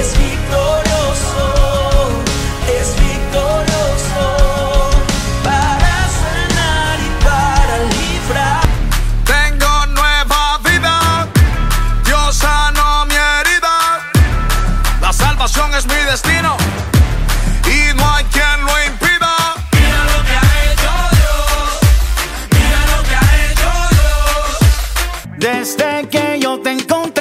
Es victorioso, es victorioso para sanar y para lifrar. Tengo nueva vida, Dios sano mi herida. La salvación es mi destino y no hay quien lo impida. Mira lo que hay lloro, mira lo que hay. Desde que yo te encontré.